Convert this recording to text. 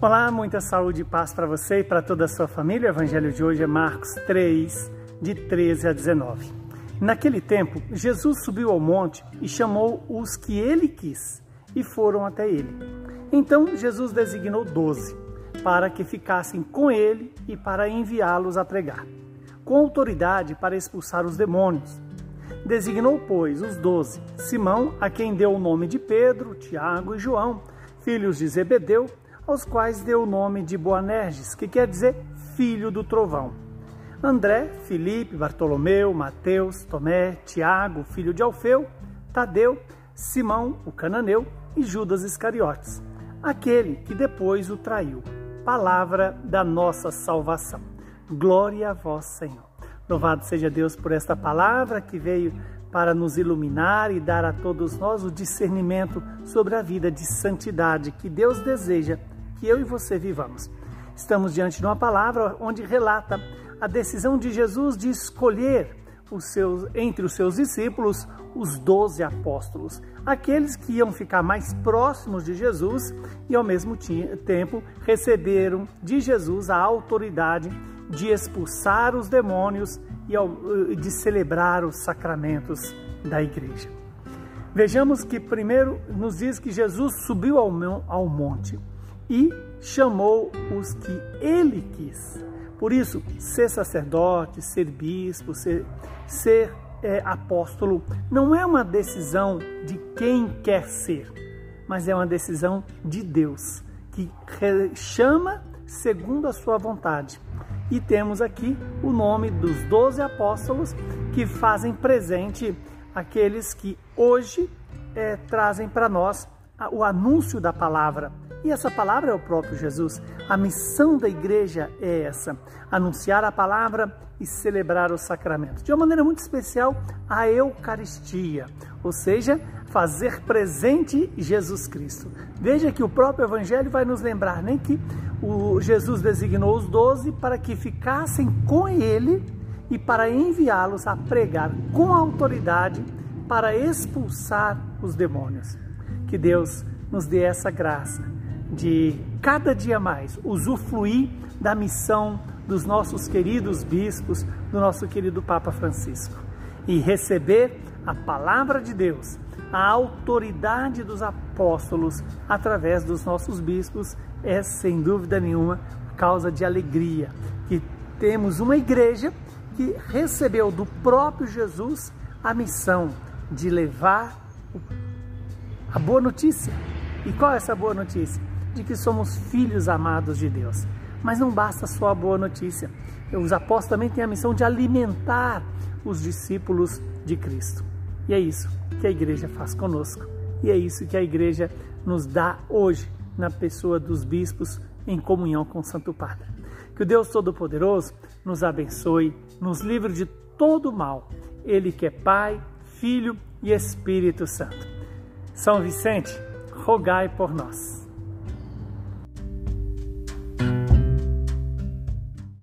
Olá, muita saúde e paz para você e para toda a sua família. O evangelho de hoje é Marcos 3, de 13 a 19. Naquele tempo, Jesus subiu ao monte e chamou os que ele quis e foram até ele. Então Jesus designou doze para que ficassem com ele e para enviá-los a pregar, com autoridade para expulsar os demônios. Designou, pois, os doze: Simão, a quem deu o nome de Pedro, Tiago e João, filhos de Zebedeu aos quais deu o nome de Boanerges, que quer dizer filho do trovão. André, Filipe, Bartolomeu, Mateus, Tomé, Tiago, filho de Alfeu, Tadeu, Simão, o cananeu e Judas Iscariotes, aquele que depois o traiu. Palavra da nossa salvação. Glória a vós, Senhor. Louvado seja Deus por esta palavra que veio para nos iluminar e dar a todos nós o discernimento sobre a vida de santidade que Deus deseja que eu e você vivamos. Estamos diante de uma palavra onde relata a decisão de Jesus de escolher os seus, entre os seus discípulos os doze apóstolos, aqueles que iam ficar mais próximos de Jesus e ao mesmo tempo receberam de Jesus a autoridade de expulsar os demônios e de celebrar os sacramentos da igreja. Vejamos que primeiro nos diz que Jesus subiu ao monte e chamou os que ele quis. Por isso, ser sacerdote, ser bispo, ser, ser é, apóstolo não é uma decisão de quem quer ser, mas é uma decisão de Deus, que chama segundo a sua vontade. E temos aqui o nome dos doze apóstolos que fazem presente aqueles que hoje é, trazem para nós o anúncio da palavra e essa palavra é o próprio Jesus. A missão da igreja é essa: anunciar a palavra e celebrar os sacramentos. De uma maneira muito especial, a Eucaristia, ou seja, fazer presente Jesus Cristo. Veja que o próprio Evangelho vai nos lembrar nem que o Jesus designou os doze para que ficassem com ele e para enviá-los a pregar com autoridade para expulsar os demônios. Que Deus nos dê essa graça de cada dia mais usufruir da missão dos nossos queridos bispos, do nosso querido Papa Francisco e receber a palavra de Deus, a autoridade dos apóstolos através dos nossos bispos é sem dúvida nenhuma causa de alegria que temos uma igreja que recebeu do próprio Jesus a missão de levar a boa notícia. E qual é essa boa notícia? De que somos filhos amados de Deus. Mas não basta só a boa notícia. Os apóstolos também têm a missão de alimentar os discípulos de Cristo. E é isso que a igreja faz conosco. E é isso que a igreja nos dá hoje na pessoa dos bispos em comunhão com o Santo Padre. Que o Deus Todo-Poderoso nos abençoe, nos livre de todo mal. Ele que é Pai, Filho e Espírito Santo. São Vicente, rogai por nós.